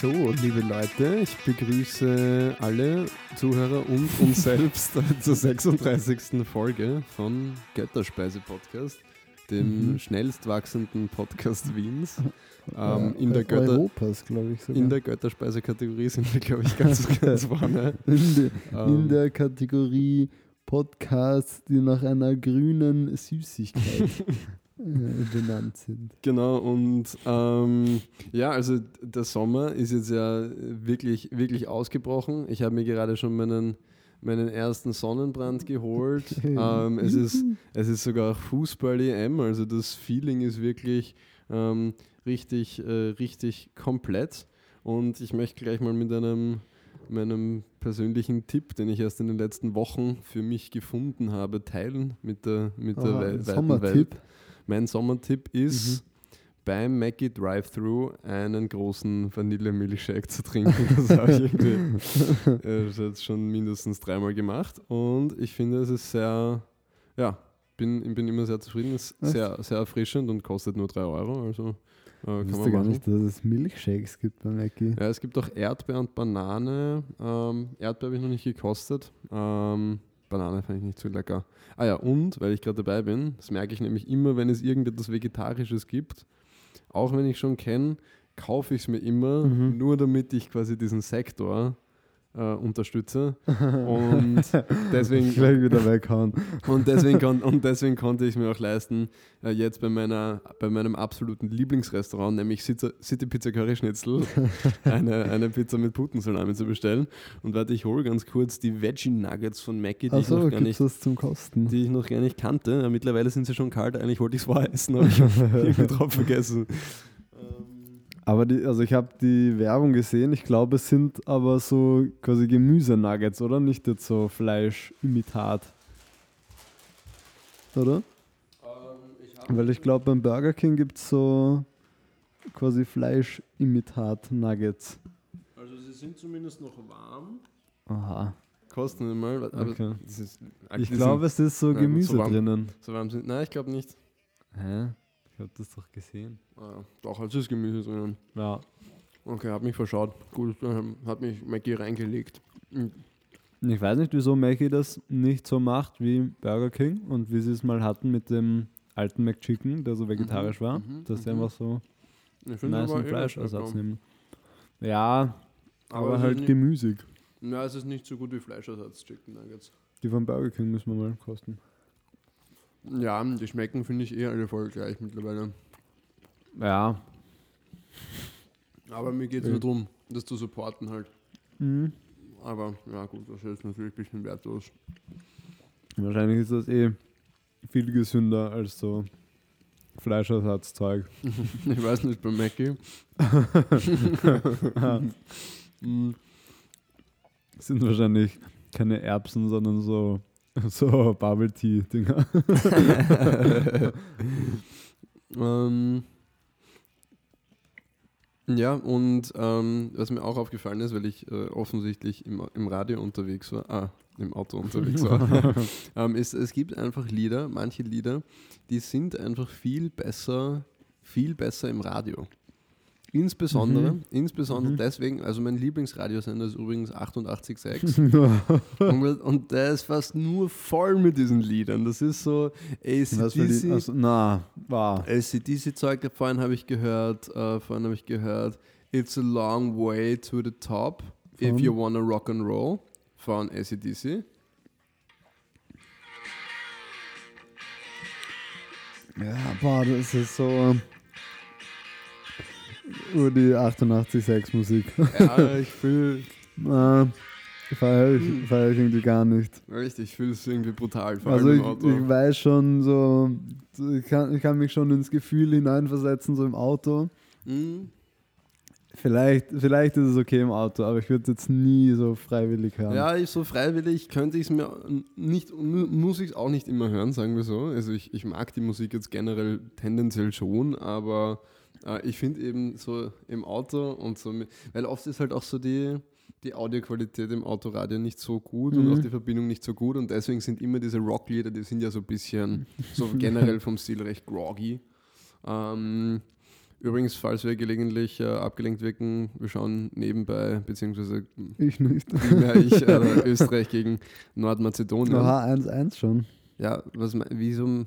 So, liebe Leute, ich begrüße alle Zuhörer und uns selbst zur 36. Folge von Götterspeise Podcast, dem Mhm. schnellst wachsenden Podcast Wiens. Ähm, in, der Götter, Europas, ich in der Götterspeise-Kategorie sind wir, glaube ich, ganz, ganz vorne. in, der, in Ähm, der Kategorie Podcasts, die nach einer grünen Süßigkeit äh, benannt sind. Genau, und ähm, ja, also der Sommer ist jetzt ja wirklich, wirklich ausgebrochen. Ich habe mir gerade schon meinen, meinen ersten Sonnenbrand geholt. ähm, es, ist, es ist sogar Fußball-EM, also das Feeling ist wirklich ähm, richtig, äh, richtig komplett. Und ich möchte gleich mal mit einem meinem persönlichen Tipp, den ich erst in den letzten Wochen für mich gefunden habe, teilen mit der, mit der wei- ein weiten Sommertipp. Welt. Mein Sommertipp ist, beim Mackie Drive-Thru einen großen Vanille-Milchshake zu trinken. Das habe ich irgendwie äh, jetzt schon mindestens dreimal gemacht. Und ich finde, es ist sehr, ja, bin, bin immer sehr zufrieden. Es ist sehr, sehr erfrischend und kostet nur 3 Euro. Also äh, Ich wusste gar nicht, dass es Milchshakes gibt bei Mackie. Ja, es gibt auch Erdbeer und Banane. Ähm, Erdbeer habe ich noch nicht gekostet. Ähm, Banane fand ich nicht so lecker. Ah ja, und, weil ich gerade dabei bin, das merke ich nämlich immer, wenn es irgendetwas Vegetarisches gibt, auch wenn ich schon kenne, kaufe ich es mir immer, Mhm. nur damit ich quasi diesen Sektor äh, unterstütze. Und deswegen, Gleich wieder weghauen. und deswegen, kon und deswegen konnte ich mir auch leisten, äh, jetzt bei, meiner, bei meinem absoluten Lieblingsrestaurant, nämlich City, Pizza Curry Schnitzel, eine, eine Pizza mit Putensalami zu bestellen. Und warte, ich hole ganz kurz die Veggie Nuggets von Mackie, die, ich, Achso, noch gar nicht, was zum Kosten? die ich noch gar nicht kannte. Mittlerweile sind sie schon kalt, eigentlich wollte ich es vorher essen, aber ich habe drauf vergessen. Aber die, also ich habe die Werbung gesehen, ich glaube, es sind aber so quasi Gemüsenuggets, oder? Nicht jetzt so Fleischimitat. Oder? ähm, ich Weil ich glaube, beim Burger King gibt es so quasi Fleischimitat-Nuggets. also sie sind zumindest noch warm. Aha. Kosten mal, aber Okay. das ist, Ich glaube, es ist so Gemüse so warm. drinnen. so warm sind. Nein, ich glaube nicht. Hä? Ich habe das doch gesehen. Ah, doch, also ist Gemüse drinnen. Ja. Okay, hab mich verschaut. Gut, ähm, hat mich Mackie reingelegt. Mhm. Ich weiß nicht, wieso Mackie das nicht so macht wie Burger King und wie sie es mal hatten mit dem alten McChicken, der so vegetarisch war, mhm, dass sie mhm. einfach so Ich nice aber einen eh Fleischersatz nehmen. Ja, aber, ist halt nicht- gemüsig. Ja, es ist nicht so gut wie Fleischersatz Chicken Nuggets. Die von Burger King müssen wir mal kosten. Ja, die schmecken, finde ich, eh alle voll gleich mittlerweile. Ja. Aber mir geht es Ja. nur darum, das zu supporten halt. Mhm. Aber ja gut, das ist natürlich ein bisschen wertlos. Wahrscheinlich ist das eh viel gesünder als so Fleischersatzzeug. ich weiß nicht, bei Mackie. Mm, sind wahrscheinlich keine Erbsen, sondern so, so Bubble Tea Dinger. ähm, ja, und ähm, was mir auch aufgefallen ist, weil ich äh, offensichtlich im, im Radio unterwegs war, ah, im Auto unterwegs war, ähm, ist, es gibt einfach Lieder, manche Lieder, die sind einfach viel besser, viel besser im Radio. Insbesondere, Mhm. insbesondere Mhm. deswegen, also mein Lieblingsradiosender ist übrigens 88.6 und, und der ist fast nur voll mit diesen Liedern. Das ist so? ACDC, Also, na, war. ACDC-Zeug, vorhin habe ich gehört, äh, vorhin habe ich gehört, It's a long way to the top if Von? you wanna rock and roll von ACDC. Ja, boah, das ist so. Nur die 88.6 Musik. Ja, ich fühle, feiere ich, Hm. feier ich irgendwie gar nicht. richtig, ich fühle es irgendwie brutal, Also ich, ich weiß schon so, ich kann, ich kann mich schon ins Gefühl hineinversetzen, so im Auto. Mhm. Vielleicht, vielleicht ist es okay im Auto, aber ich würde es jetzt nie so freiwillig hören. Ja, ich so freiwillig könnte ich es mir nicht, mu- muss ich es auch nicht immer hören, sagen wir so. Also ich, ich mag die Musik jetzt generell tendenziell schon, aber ich finde eben so im Auto und so, weil oft ist halt auch so die, die Audioqualität im Autoradio nicht so gut und Mhm. auch die Verbindung nicht so gut und deswegen sind immer diese Rocklieder, die sind ja so ein bisschen, so generell vom Stil recht groggy. Ähm, übrigens, falls wir gelegentlich äh, abgelenkt wirken, wir schauen nebenbei, beziehungsweise Ich nicht. primär ich, äh, Österreich gegen Nordmazedonien. Aha, 1-1 schon. Ja, was, wieso,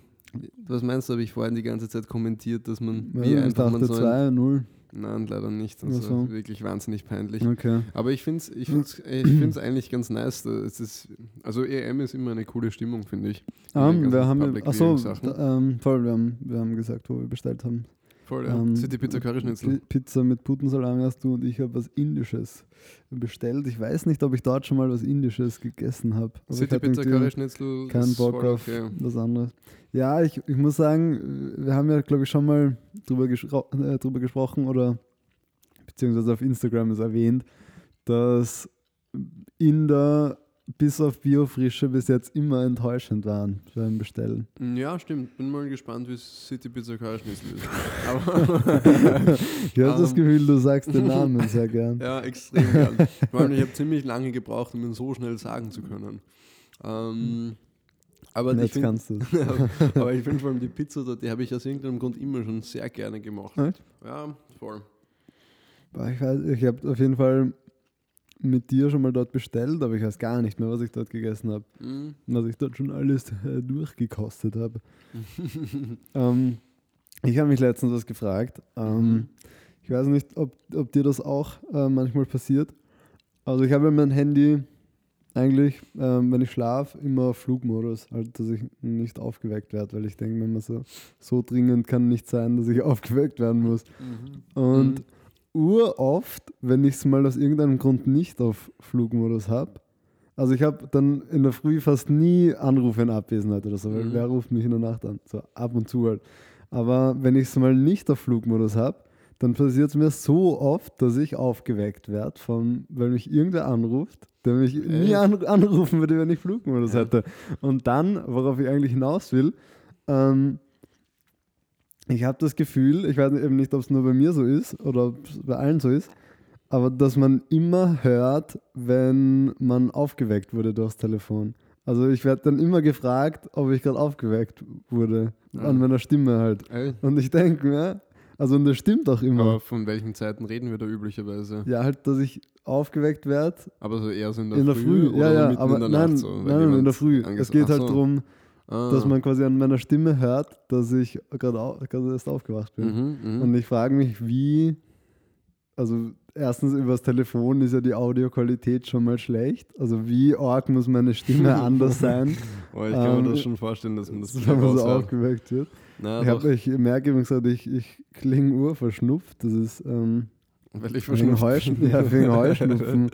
was meinst du, habe ich vorhin die ganze Zeit kommentiert, dass man, Ja, wie einfach man so ein, 2-0. Nein, leider nicht. Ach Also so. wirklich wahnsinnig peinlich. Okay. Aber ich finde es ich find's, ich find's eigentlich ganz nice. Es ist, also EM ist immer eine coole Stimmung, finde ich. Um, ganzen wir haben, achso, da, ähm, voll, wir haben, wir haben gesagt, wo wir bestellt haben. Voll, ja. Ähm, City Pizza Curry Schnitzel. Pi- Pizza mit Putensalami hast du und ich habe was Indisches bestellt. Ich weiß nicht, ob ich dort schon mal was Indisches gegessen habe. City Pizza irgendwie Curry Schnitzel. Keinen ist Bock auf okay. was anderes. Ja, ich, ich muss sagen, wir haben ja, glaube ich, schon mal drüber, äh, drüber gesprochen oder beziehungsweise auf Instagram ist erwähnt, dass Inder bis auf Biofrische bis jetzt immer enttäuschend waren beim Bestellen. Ja, stimmt. Bin mal gespannt, wie City Pizza Curry Schnitzel ist. Aber Ich habe das Ähm. Gefühl, du sagst den Namen sehr gern. Ja, extrem gern. Vor allem, ich habe ziemlich lange gebraucht, um ihn so schnell sagen zu können. Ähm, aber jetzt finde kannst du es. aber ich find vor allem die Pizza dort, die habe ich aus irgendeinem Grund immer schon sehr gerne gemacht. Echt? Ja, voll. Ich, weiß, ich habe auf jeden Fall mit dir schon mal dort bestellt, aber ich weiß gar nicht mehr, was ich dort gegessen habe. Mhm. Und dass ich dort schon alles äh, durchgekostet habe. ähm, ich habe mich letztens was gefragt. Ähm, ich weiß nicht, ob, ob dir das auch äh, manchmal passiert. Also ich habe ja mein Handy eigentlich, ähm, wenn ich schlafe, immer auf Flugmodus, halt, dass ich nicht aufgeweckt werde, weil ich denke, wenn man so, so dringend kann nicht sein, dass ich aufgeweckt werden muss. Mhm. Und Mhm. Uroft, wenn ich es mal aus irgendeinem Grund nicht auf Flugmodus habe, also ich habe dann in der Früh fast nie Anrufe in Abwesenheit oder so, weil Mhm. wer ruft mich in der Nacht an? So ab und zu halt. Aber wenn ich es mal nicht auf Flugmodus habe, dann passiert es mir so oft, dass ich aufgeweckt werde, von, weil mich irgendwer anruft, der mich nie Echt? an, anrufen würde, wenn ich Flugmodus Ja. hätte. Und dann, worauf ich eigentlich hinaus will, ähm, ich habe das Gefühl, ich weiß eben nicht, ob es nur bei mir so ist oder ob es bei allen so ist, aber dass man immer hört, wenn man aufgeweckt wurde durchs Telefon. Also ich werde dann immer gefragt, ob ich gerade aufgeweckt wurde, Ja. an meiner Stimme halt. Ey, Und ich denke mir, also und das stimmt auch immer. aber von welchen Zeiten reden wir da üblicherweise? ja, halt, dass ich aufgeweckt werde Aber so eher so in der, in der Früh, oder Ja, ja, mitten aber in der nein, Nacht so? nein, in der Früh. Es geht Ach halt so. darum, Ah. dass man quasi an meiner Stimme hört, dass ich gerade au- erst aufgewacht bin. Mhm, mhm. Und ich frage mich, wie, also erstens übers Telefon ist ja die Audioqualität schon mal schlecht. Also wie arg muss meine Stimme anders sein, oh, ich kann ähm, mir das schon vorstellen, dass man das wenn man so aufgeweckt wird. Na, ich, doch, hab, ich merke übrigens, gerade, ich, ich klinge urverschnupft. Das ist ähm, weil ich wegen, verschnupft Heusch bin. ja, wegen Heuschnupfen.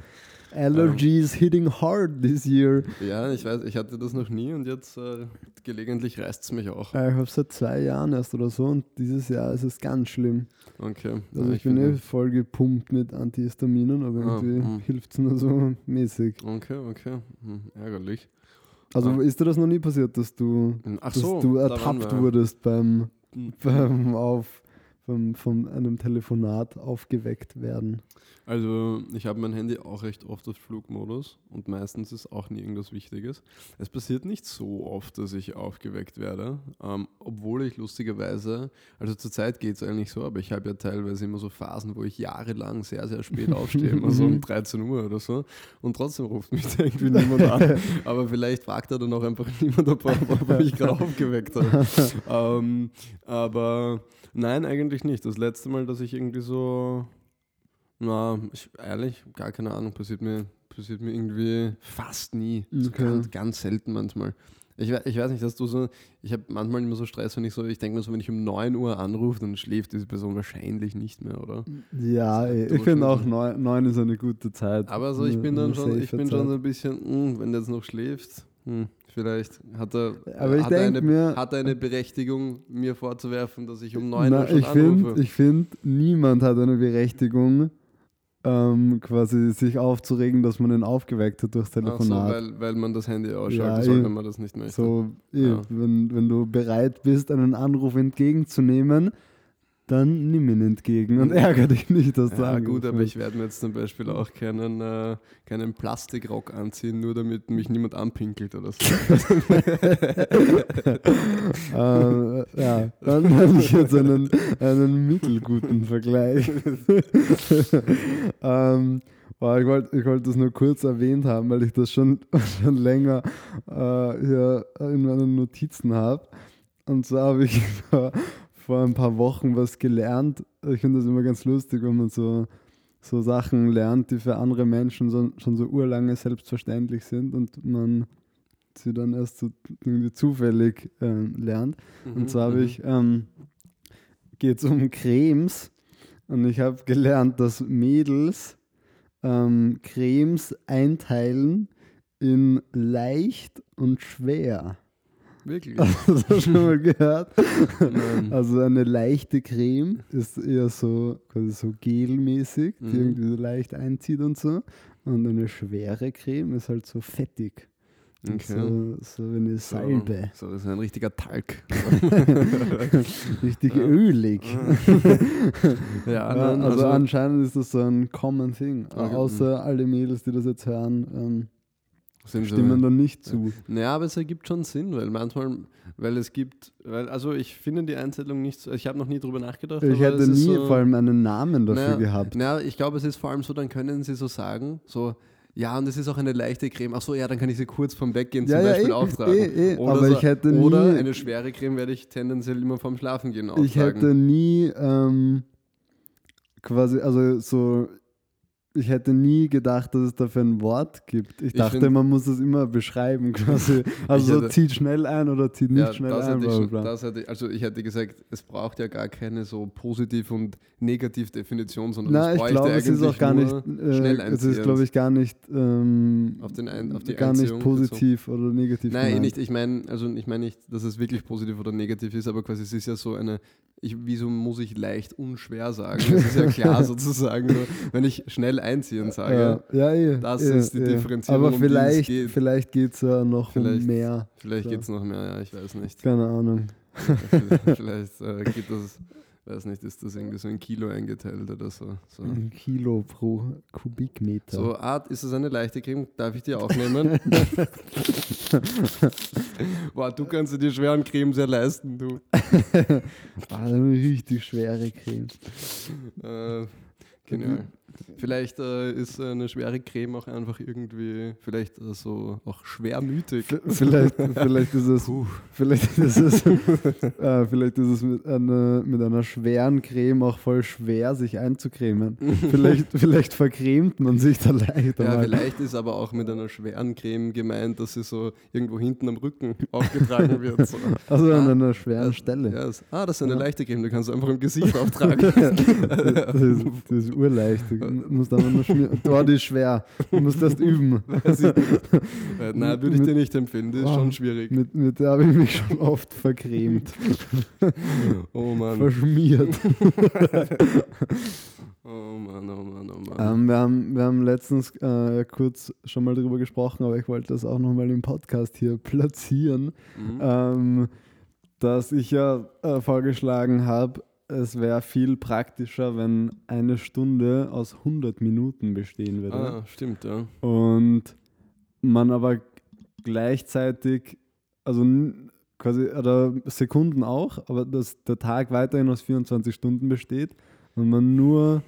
Allergies hitting hard this year. Ja, ich weiß, ich hatte das noch nie und jetzt äh, gelegentlich reißt es mich auch. Ich habe es seit zwei Jahren erst oder so und dieses Jahr ist es ganz schlimm. Okay. Also Ja, ich, bin eh voll gepumpt mit Antihistaminen, aber Ah, irgendwie mm. hilft es nur so mäßig. Okay, okay. Hm, ärgerlich. Also Ah. ist dir das noch nie passiert, dass du, Ach dass so, du ertappt wir. wurdest beim, Hm. beim auf vom, von einem Telefonat aufgeweckt werden? Also ich habe mein Handy auch recht oft auf Flugmodus und meistens ist auch nie irgendwas Wichtiges. Es passiert nicht so oft, dass ich aufgeweckt werde, ähm, obwohl ich lustigerweise, also zurzeit geht es eigentlich so, aber ich habe ja teilweise immer so Phasen, wo ich jahrelang sehr, sehr spät aufstehe, immer so um 13 Uhr oder so und trotzdem ruft mich da irgendwie niemand an. Aber vielleicht fragt er dann auch einfach niemand, ob, ob er mich gerade aufgeweckt hat. ähm, aber nein, eigentlich nicht. Das letzte Mal, dass ich irgendwie so na, ich, ehrlich, gar keine Ahnung, passiert mir, passiert mir irgendwie fast nie. So Okay. ganz, ganz selten manchmal. Ich, ich weiß nicht, dass du so, ich habe manchmal immer so Stress, wenn ich so, ich denke mir so, wenn ich um 9 Uhr anrufe, dann schläft diese Person wahrscheinlich nicht mehr, oder? Ja, du ich finde auch schon- neun, neun ist eine gute Zeit. Aber so, ich bin dann schon, ich bin schon so ein bisschen, hm, wenn der jetzt noch schläft, hm, vielleicht hat er, Aber hat, er eine, mir- hat er eine Berechtigung, mir vorzuwerfen, dass ich um 9 Na, Uhr schon ich finde, anrufe. ich find, niemand hat eine Berechtigung, ähm, quasi sich aufzuregen, dass man ihn aufgeweckt hat durchs Ach so, Telefonat. weil, weil man das Handy ausschalten Ja, soll, eh. wenn man das nicht möchte. So, eh, Ja. wenn, wenn du bereit bist, einen Anruf entgegenzunehmen, dann nimm ihn entgegen und ärgere dich nicht, dass du Ja, gut, aber ich werde mir jetzt zum Beispiel auch keinen, äh, keinen Plastikrock anziehen, nur damit mich niemand anpinkelt oder so. ähm, ja, dann habe ich jetzt einen, einen mittelguten Vergleich. ähm, boah, ich wollte ich wollt das nur kurz erwähnt haben, weil ich das schon, schon länger äh, hier in meinen Notizen habe. Und zwar habe ich vor, vor ein paar Wochen was gelernt. Ich finde das immer ganz lustig, wenn man so, so Sachen lernt, die für andere Menschen so, schon so urlange selbstverständlich sind und man sie dann erst so irgendwie zufällig ähm, lernt. Mhm, Und zwar habe ich, ähm, geht es um Cremes und ich habe gelernt, dass Mädels ähm, Cremes einteilen in leicht und schwer. Wirklich? Hast du das schon mal gehört? Nein. Also eine leichte Creme ist eher so quasi so gelmäßig, die Mhm. irgendwie so leicht einzieht und so. Und eine schwere Creme ist halt so fettig. Okay. So, so wie eine Salbe. So, das ist ein richtiger Talg. Richtig ölig. ja, nein, also, anscheinend ist das so ein common thing. Okay. Außer alle Mädels, die das jetzt hören, ähm, sind stimmen so, dann nicht zu. Naja, aber es ergibt schon Sinn, weil manchmal, weil es gibt, weil, also ich finde die Einzählung nicht so, ich habe noch nie drüber nachgedacht. Ich hätte nie so, vor allem einen Namen dafür naja, gehabt. Naja, ich glaube, es ist vor allem so, dann können sie so sagen, so, ja, und es ist auch eine leichte Creme. Ach so, ja, dann kann ich sie kurz vom Weggehen Ja, zum ja, Beispiel eh, auftragen. eh, eh, oder aber so, ich hätte oder nie- eine schwere Creme werde ich tendenziell immer vom Schlafengehen auftragen. Ich hätte nie ähm, quasi, also so, ich hätte nie gedacht, dass es dafür ein Wort gibt. Ich Ich dachte, find- man muss es immer beschreiben quasi. Also so hätte- zieht schnell ein oder zieht nicht ja, schnell ein. ich schon, das hätte ich, also ich hätte gesagt, es braucht ja gar keine so Positiv- und Negativ-Definition, sondern Na, es ich glaube, es ist auch gar nicht, nur schnell äh, es ist glaube ich gar nicht, ähm, Auf den ein- auf die gar nicht Einziehung positiv oder negativ. Nein, gemeint. nicht. Ich meine, also ich meine nicht, dass es wirklich positiv oder negativ ist, aber quasi es ist ja so eine, ich, wieso muss ich leicht unschwer sagen? Das ist ja klar sozusagen, so, wenn ich schnell einziehen sage. Ja, ja, eh, Das eh, ist die eh. Differenzierung, Aber um die es vielleicht, geht. vielleicht geht es ja noch Vielleicht. um mehr. Vielleicht So. geht es noch mehr, ja, ich weiß nicht. Keine Ahnung. Vielleicht äh, geht das, weiß nicht, ist das irgendwie so ein Kilo eingeteilt oder so. So, Ein Kilo pro Kubikmeter. so Art, ist das eine leichte Creme? Darf ich die auch nehmen? Boah, du kannst dir die schweren Cremes ja leisten, du. Ah, eine richtig schwere Creme. Äh, genial. Vielleicht äh, ist eine schwere Creme auch einfach irgendwie, vielleicht äh, so auch schwermütig. Vielleicht, vielleicht ist es, vielleicht ist es, äh, vielleicht ist es mit, einer, mit einer schweren Creme auch voll schwer, sich einzucremen. Vielleicht, vielleicht vercremt man sich da leichter Ja, mal. vielleicht ist aber auch mit einer schweren Creme gemeint, dass sie so irgendwo hinten am Rücken aufgetragen wird. So. Also an Ah, einer schweren Stelle. Ja, es- ah, das ist eine Ja. leichte Creme, du kannst du einfach im Gesicht auftragen. das, ist, das ist urleicht. Du musst aber nur schmieren. Dort ist schwer. Du musst erst üben. Äh, Nein, würde ich dir nicht empfehlen, das ist Oh. schon schwierig. Mit, mit der habe ich mich schon oft vercremt. Oh Mann, Verschmiert. oh Mann, oh Mann, oh Mann. Ähm, wir, haben, wir haben letztens äh, kurz schon mal drüber gesprochen, aber ich wollte das auch nochmal im Podcast hier platzieren, Mhm. ähm, dass ich ja äh, vorgeschlagen habe, es wäre viel praktischer, wenn eine Stunde aus 100 Minuten bestehen würde. Ah, stimmt, ja. Und man aber gleichzeitig, also quasi, oder Sekunden auch, aber dass der Tag weiterhin aus 24 Stunden besteht und man nur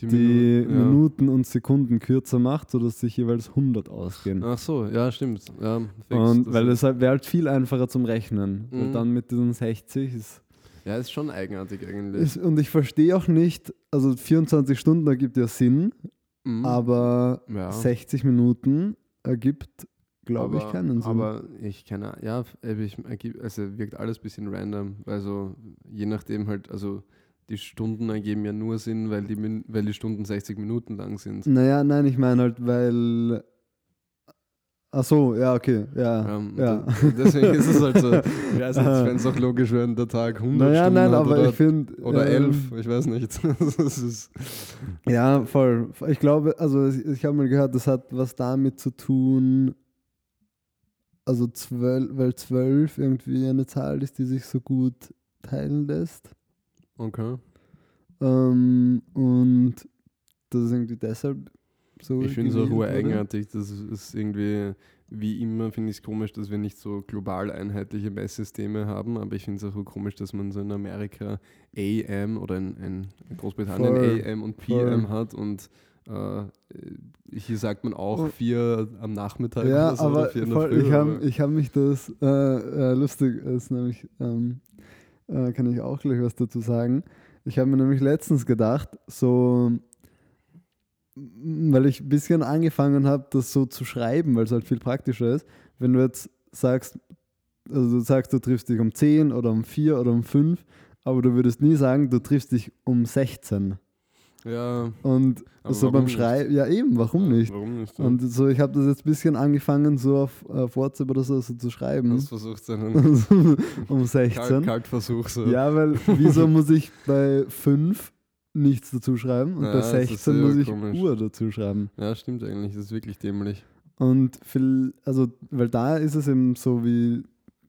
die Minuten, ja. Minuten und Sekunden kürzer macht, sodass sich jeweils 100 ausgehen. Ach so, ja, stimmt. Ja, fix, und weil es halt, wäre halt viel einfacher zum Rechnen. Weil Mhm. dann mit diesen 60 ist, Ja, ist schon eigenartig eigentlich. ist und ich verstehe auch nicht, also 24 Stunden ergibt ja Sinn, Mhm. aber ja. 60 Minuten ergibt, glaube ich, keinen Sinn. Aber ich keine ja, ich, also wirkt alles ein bisschen random. Also je nachdem halt, also die Stunden ergeben ja nur Sinn, weil die, weil die Stunden 60 Minuten lang sind. Naja, nein, ich meine halt, weil. Ach so, ja, okay, ja. Ähm, ja. Deswegen ist es halt so. Ich weiß nicht, wenn es auch logisch wäre, der Tag 100 naja, Stunden nein, aber oder, ich finde. oder ähm, 11, ich weiß nicht. Ja, voll. Ich glaube, also ich, habe mal gehört, das hat was damit zu tun, also zwölf, weil zwölf irgendwie eine Zahl ist, die sich so gut teilen lässt. okay. Ähm, und das ist irgendwie deshalb so. Ich finde es auch eigenartig, das ist irgendwie, wie immer finde ich es komisch, dass wir nicht so global einheitliche Messsysteme haben, aber ich finde es auch komisch, dass man so in Amerika AM oder in, in Großbritannien Voll, AM und PM voll. hat und äh, hier sagt man auch Oh. vier am Nachmittag Ja, oder so, aber voll, Früh, ich habe hab mich das, äh, äh, lustig ist nämlich, ähm, äh, kann ich auch gleich was dazu sagen. Ich habe mir nämlich letztens gedacht, so, weil ich ein bisschen angefangen habe, das so zu schreiben, weil es halt viel praktischer ist. Wenn du jetzt sagst, also du sagst, du triffst dich um 10 oder um 4 oder um 5, aber du würdest nie sagen, du triffst dich um 16. ja, Und so beim? Schreiben, ja eben, warum ja, nicht? Warum nicht? ja? Und so, ich habe das jetzt ein bisschen angefangen, so auf, auf WhatsApp oder so, so zu schreiben. Hast versucht, seinen um Kalt, 16. Kaltversuch so. Ja, weil wieso muss ich bei 5 nichts dazu schreiben und Ja, bei das ist 16 sehr muss ich komisch. Uhr dazu schreiben. ja, stimmt eigentlich, das ist wirklich dämlich. Und viel, also, weil da ist es eben so, wie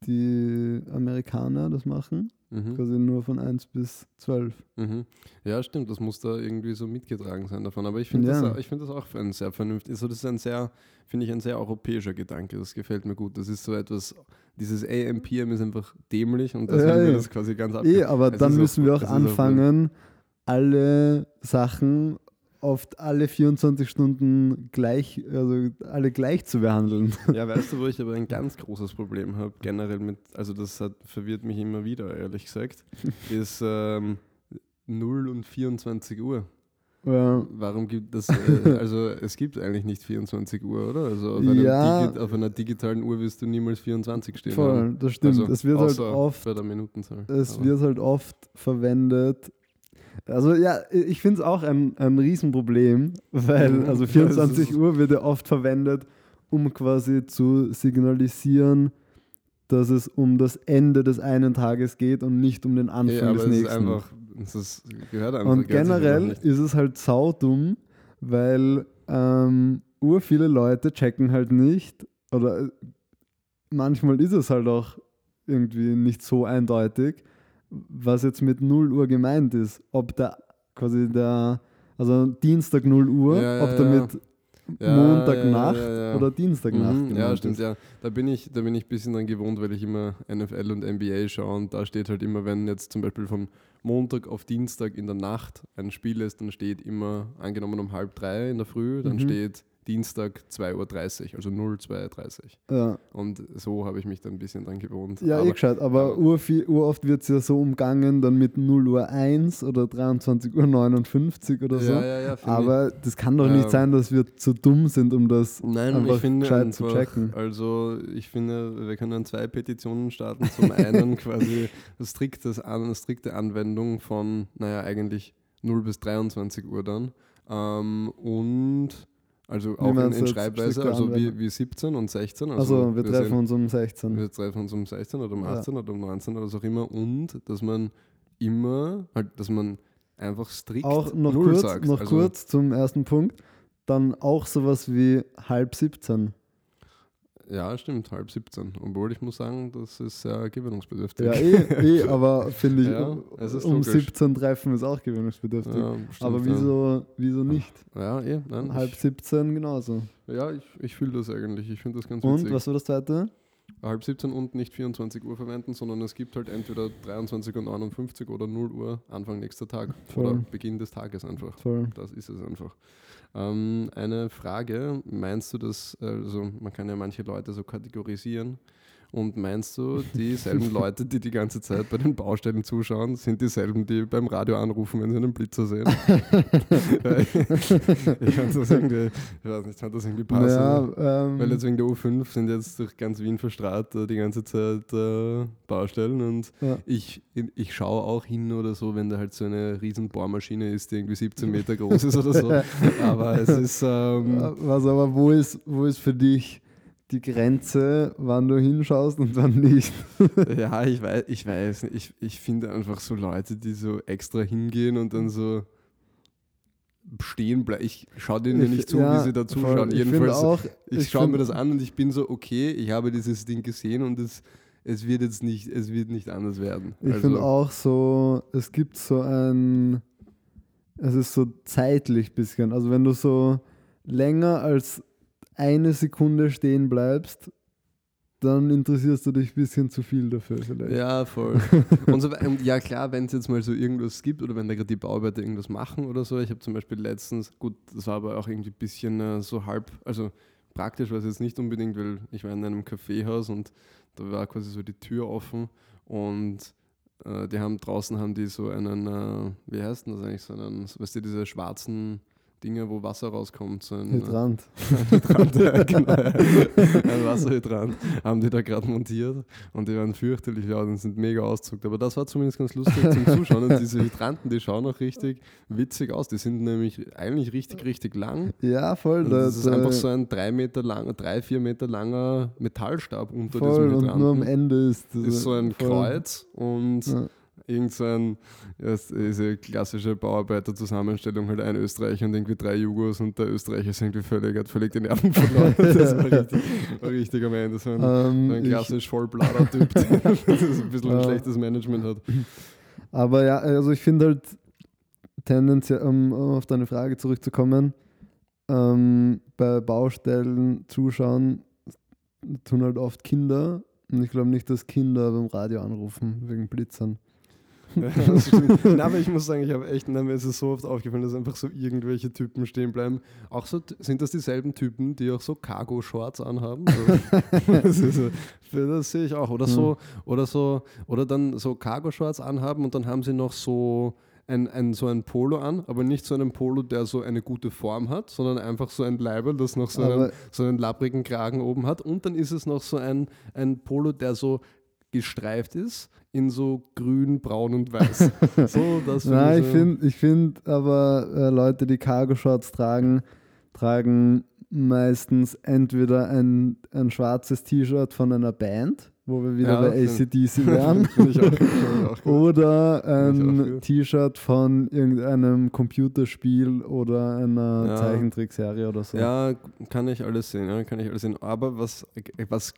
die Amerikaner das machen, Mhm. quasi nur von 1 bis 12. Mhm. Ja, stimmt, das muss da irgendwie so mitgetragen sein davon. Aber ich finde Ja. das, auch- ich find das auch ein sehr vernünftig. Also das ist ein sehr, finde ich, ein sehr europäischer Gedanke. Das gefällt mir gut. Das ist so etwas, dieses AMPM ist einfach dämlich und deswegen Ja, wird ja. das quasi ganz ab. Eh, aber Es dann ist auch- müssen wir auch ist auch anfangen, alle Sachen oft alle 24 Stunden gleich, also alle gleich zu behandeln. Ja, weißt du, wo ich aber ein ganz großes Problem habe, generell mit, also das hat, verwirrt mich immer wieder, ehrlich gesagt, ist ähm, 0 und 24 Uhr. Ja. Warum gibt das, äh, also es gibt eigentlich nicht 24 Uhr, oder? Also auf, Ja. Digi auf einer digitalen Uhr wirst du niemals 24 stehen Voll, haben. das stimmt. Also, es wird halt oft bei der Minutenzahl. Es Aber- wird halt oft verwendet. Also ja, ich finde es auch ein, ein Riesenproblem, weil also Ja, es 24 ist- Uhr wird ja oft verwendet, um quasi zu signalisieren, dass es um das Ende des einen Tages geht und nicht um den Anfang ja, des es ist nächsten. einfach, es ist, gehört einfach und gehört generell ist es halt saudumm, weil ähm, ur viele Leute checken halt nicht oder äh, manchmal ist es halt auch irgendwie nicht so eindeutig, was jetzt mit 0 Uhr gemeint ist. Ob der quasi der, also Dienstag 0 Uhr, Ja, ob damit Ja, Montagnacht ja, ja, oder Dienstagnacht Mhm, ja, stimmt, ist. ja. Da bin ich, da bin ich ein bisschen dran gewohnt, weil ich immer NFL und NBA schaue und da steht halt immer, wenn jetzt zum Beispiel von Montag auf Dienstag in der Nacht ein Spiel ist, dann steht immer, angenommen um halb drei in der Früh, dann Mhm. steht Dienstag 2.30 Uhr, also 02.30 Ja, Und so habe ich mich dann ein bisschen dran gewohnt. ja eh Aber- gescheit, aber aber- urviel, uroft wird es ja so umgangen, dann mit 0 Uhr 1 oder 23 Uhr 59 oder so. ja, ja, ja, finde ich. Aber das kann doch nicht Ähm, sein, dass wir zu dumm sind, um das Nein, einfach ich finde gescheit einfach, zu checken. also ich finde, wir können zwei Petitionen starten. Zum einen quasi striktes eine strikte Anwendung von, naja, eigentlich 0 bis 23 Uhr dann. Ähm, und also auch in, in Schreibweise, also wie, wie 17 und 16. Also, wir treffen sind, uns um 16. wir treffen uns um 16 oder um Ja. 18 oder um 19 oder was auch immer. Und dass man immer, halt, dass man einfach strikt Auch noch, null kurz, sagt. noch also, kurz zum ersten Punkt. Dann auch sowas wie halb 17. Ja, stimmt, halb 17. Obwohl ich muss sagen, das ist sehr gewöhnungsbedürftig. Ja, eh, eh aber finde ich, Ja, um logisch. 17 treffen ist auch gewöhnungsbedürftig. Ja, stimmt, aber wieso, wieso nicht? Ja, eh, nein, halb ich, 17 genauso. ja, ich, ich fühle das eigentlich. Ich finde das ganz Und witzig. was war das zweite? Halb 17 und nicht 24 Uhr verwenden, sondern es gibt halt entweder 23 Uhr 59 oder 0 Uhr Anfang nächster Tag Voll. oder Beginn des Tages einfach. Voll. Das ist es einfach. Ähm, eine Frage, meinst du das, also man kann ja manche Leute so kategorisieren und meinst du, dieselben Leute, die die ganze Zeit bei den Baustellen zuschauen, sind dieselben, die beim Radio anrufen, wenn sie einen Blitzer sehen? ich fand das irgendwie, ich weiß nicht, fand das irgendwie passen. Ja, ähm, Weil jetzt wegen der U5 sind jetzt durch ganz Wien verstrahlt äh, die ganze Zeit äh, Baustellen und ja. ich, ich schaue auch hin oder so, wenn da halt so eine riesen Bohrmaschine ist, die irgendwie 17 Meter groß ist oder so. Aber es ist, ähm, Was aber, wo ist, wo ist für dich die Grenze, wann du hinschaust und wann nicht? ja, ich weiß, ich weiß nicht. Ich, ich finde einfach so Leute, die so extra hingehen und dann so stehen bleiben. Ich schaue denen ja nicht zu, ja, wie sie da voll. zuschauen. Ich finde Jedenfalls, auch, ich, schaue find- mir das an und ich bin so, okay, ich habe dieses Ding gesehen und es, es wird jetzt nicht, es wird nicht anders werden. Ich Also, finde auch so, es gibt so ein, es ist so zeitlich ein bisschen. Also wenn du so länger als eine Sekunde stehen bleibst, dann interessierst du dich ein bisschen zu viel dafür vielleicht. Ja, voll. und, so, und ja, klar, wenn es jetzt mal so irgendwas gibt oder wenn da gerade die Bauarbeiter irgendwas machen oder so. Ich habe zum Beispiel letztens, gut, das war aber auch irgendwie ein bisschen äh, so halb, also praktisch war es jetzt nicht unbedingt, weil ich war in einem Kaffeehaus und da war quasi so die Tür offen und äh, die haben draußen haben die so einen, äh, wie heißt denn das eigentlich, so einen, weißt du, diese schwarzen Dinge, wo Wasser rauskommt. So ein Hydrant. Hydrant, ja, genau. Ein Wasserhydrant haben die da gerade montiert und die waren fürchterlich laut und sind mega auszuckt. Aber das war zumindest ganz lustig zum Zuschauen. Und diese Hydranten, die schauen auch richtig witzig aus. Die sind nämlich eigentlich richtig, richtig lang. Ja, voll. Und das ist da- einfach so ein drei Meter langer, drei, vier Meter langer Metallstab unter voll diesem und Hydranten. nur am Ende ist, das ist so ein voll- Kreuz und Ja. Irgend so ein, ja, diese klassische Bauarbeiter-Zusammenstellung, halt ein Österreicher und irgendwie drei Jugos und der Österreicher ist irgendwie völlig, hat völlig die Nerven verloren. Das war richtig, war richtig am Ende. So ein, Ähm, so ein klassisch Vollblader-Typ, der ein bisschen ein schlechtes Management hat. Aber ja, also ich finde halt tendenziell, um um auf deine Frage zurückzukommen, ähm, bei Baustellen zuschauen tun halt oft Kinder. Und ich glaube nicht, dass Kinder beim Radio anrufen wegen Blitzern. Na, aber ich muss sagen, ich habe echt, na, mir ist es so oft aufgefallen, dass einfach so irgendwelche Typen stehen bleiben. Auch so, sind das dieselben Typen, die auch so Cargo-Shorts anhaben? So, das, so, das sehe ich auch. Oder so, oder so, oder dann so Cargo-Shorts anhaben und dann haben sie noch so ein, ein, so ein Polo an, aber nicht so einen Polo, der so eine gute Form hat, sondern einfach so ein Leiberl, das noch so einen, so einen labbrigen Kragen oben hat. Und dann ist es noch so ein, ein Polo, der so gestreift ist in so grün, braun und weiß. so, das Nein, ich so- finde ich find aber äh, Leute, die Cargo-Shorts tragen, tragen meistens entweder ein, ein schwarzes T-Shirt von einer Band, wo wir wieder Ja, bei ACDC wären. Oder ein. T-Shirt von irgendeinem Computerspiel oder einer Ja. Zeichentrickserie oder so. Ja, kann ich alles sehen, ja, kann ich alles sehen. Aber was, was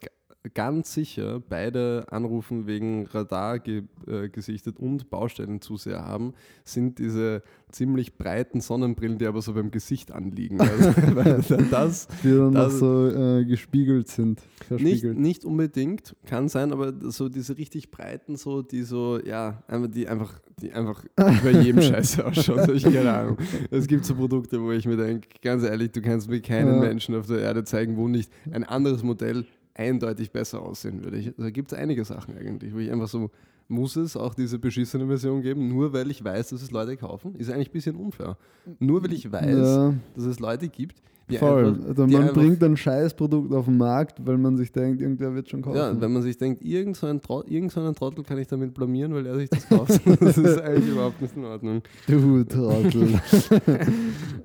ganz sicher beide Anrufen wegen Radar ge, äh, gesichtet und Baustellenzuseher haben, sind diese ziemlich breiten Sonnenbrillen, die aber so beim Gesicht anliegen. Also, weil das Die dann Das- so äh, gespiegelt sind. nicht, nicht unbedingt, kann sein, aber so diese richtig breiten, so die so, ja, einfach die einfach, die einfach bei jedem Scheiße ausschauen. So, ich keine Ahnung. Es gibt so Produkte, wo ich mir denke, ganz ehrlich, du kannst mir keinen Ja. Menschen auf der Erde zeigen, wo nicht ein anderes Modell eindeutig besser aussehen würde. Ich, da gibt es einige Sachen eigentlich, wo ich einfach so, muss es auch diese beschissene Version geben, nur weil ich weiß, dass es Leute kaufen? Ist eigentlich ein bisschen unfair. Nur weil ich weiß, ja, dass es Leute gibt, die voll. einfach, also die man einfach bringt ein Scheißprodukt auf den Markt, weil man sich denkt, irgendwer wird schon kaufen. Ja, wenn man sich denkt, irgend so, ein Trot, irgend so einen Trottel kann ich damit blamieren, weil er sich das kauft. das ist eigentlich überhaupt nicht in Ordnung. du Trottel.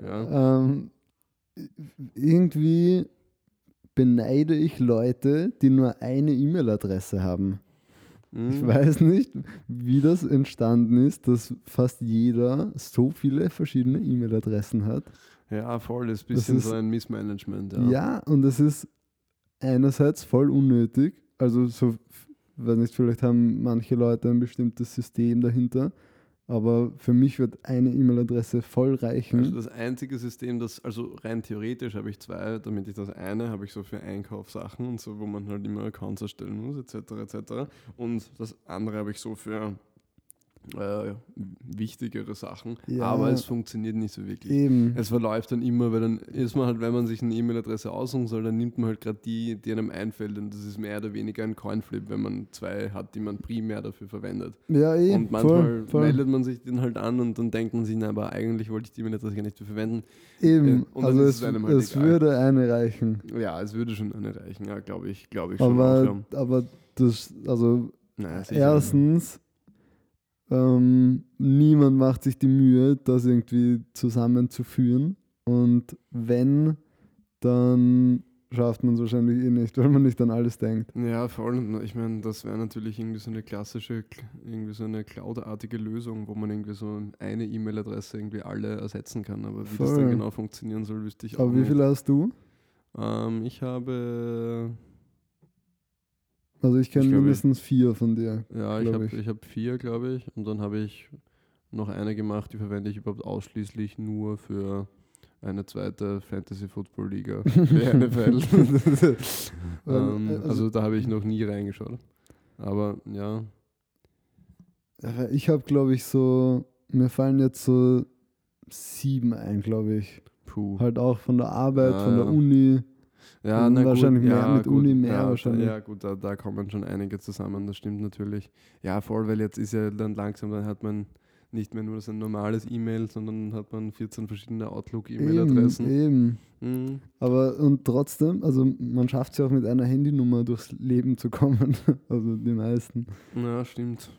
Ja. ähm, irgendwie beneide ich Leute, die nur eine E-Mail-Adresse haben. Ich Mhm. weiß nicht, wie das entstanden ist, dass fast jeder so viele verschiedene E-Mail-Adressen hat. ja, voll, das ist ein bisschen ist- so ein Missmanagement. Ja. Ja. und es ist einerseits voll unnötig. Also so, weiß nicht, vielleicht haben manche Leute ein bestimmtes System dahinter, aber für mich wird eine E-Mail-Adresse voll reichen. Also das einzige System, das, also rein theoretisch habe ich zwei, damit ich das eine habe ich so für Einkaufssachen und so, wo man halt immer Accounts erstellen muss, etc. etc. Und das andere habe ich so für äh, wichtigere Sachen. Ja. Aber es funktioniert nicht so wirklich. Eben. Es verläuft dann immer, weil dann ist man halt, wenn man sich eine E-Mail-Adresse aussuchen soll, dann nimmt man halt gerade die, die einem einfällt. Und das ist mehr oder weniger ein Coinflip, wenn man zwei hat, die man primär dafür verwendet. Ja, eh, und manchmal voll, voll. meldet man sich den halt an und dann denkt man sich, na, aber eigentlich wollte ich die E-Mail-Adresse gar nicht für verwenden. Eben, und dann also es, halt es würde eine reichen. Ja, es würde schon eine reichen, ja, glaube ich, glaube ich schon. Aber, ja. aber das, also Naja, sicher. erstens, ähm, niemand macht sich die Mühe, das irgendwie zusammenzuführen. Und wenn, dann schafft man es wahrscheinlich eh nicht, weil man nicht an alles denkt. Ja, voll. Und Ich meine, das wäre natürlich irgendwie so eine klassische, irgendwie so eine Cloud-artige Lösung, wo man irgendwie so eine E-Mail-Adresse irgendwie alle ersetzen kann. Aber wie das Voll. dann genau funktionieren soll, wüsste ich auch Aber wie nicht. viele hast du? Ähm, ich habe, Also ich kenne Ich mindestens vier von dir. ja, ich habe ich. ich hab vier, glaube ich. Und dann habe ich noch eine gemacht, die verwende ich überhaupt ausschließlich nur für eine zweite Fantasy Football Liga, NFL. ähm, also- also da habe ich noch nie reingeschaut. Aber ja, Ich habe, glaube ich, so, mir fallen jetzt so sieben ein, glaube ich. puh. Halt auch von der Arbeit, Ja, von der ja. Uni. Ja, na wahrscheinlich gut, mehr ja, mit gut, Uni mehr ja, wahrscheinlich. Ja, gut, da, da kommen schon einige zusammen, das stimmt natürlich. Ja, voll, weil jetzt ist ja dann langsam, dann hat man nicht mehr nur so ein normales E-Mail, sondern hat man 14 verschiedene Eben, Outlook-E-Mail-Adressen. eben. Mhm. Aber und trotzdem, also man schafft es ja auch mit einer Handynummer durchs Leben zu kommen. Also die meisten. Ja, stimmt.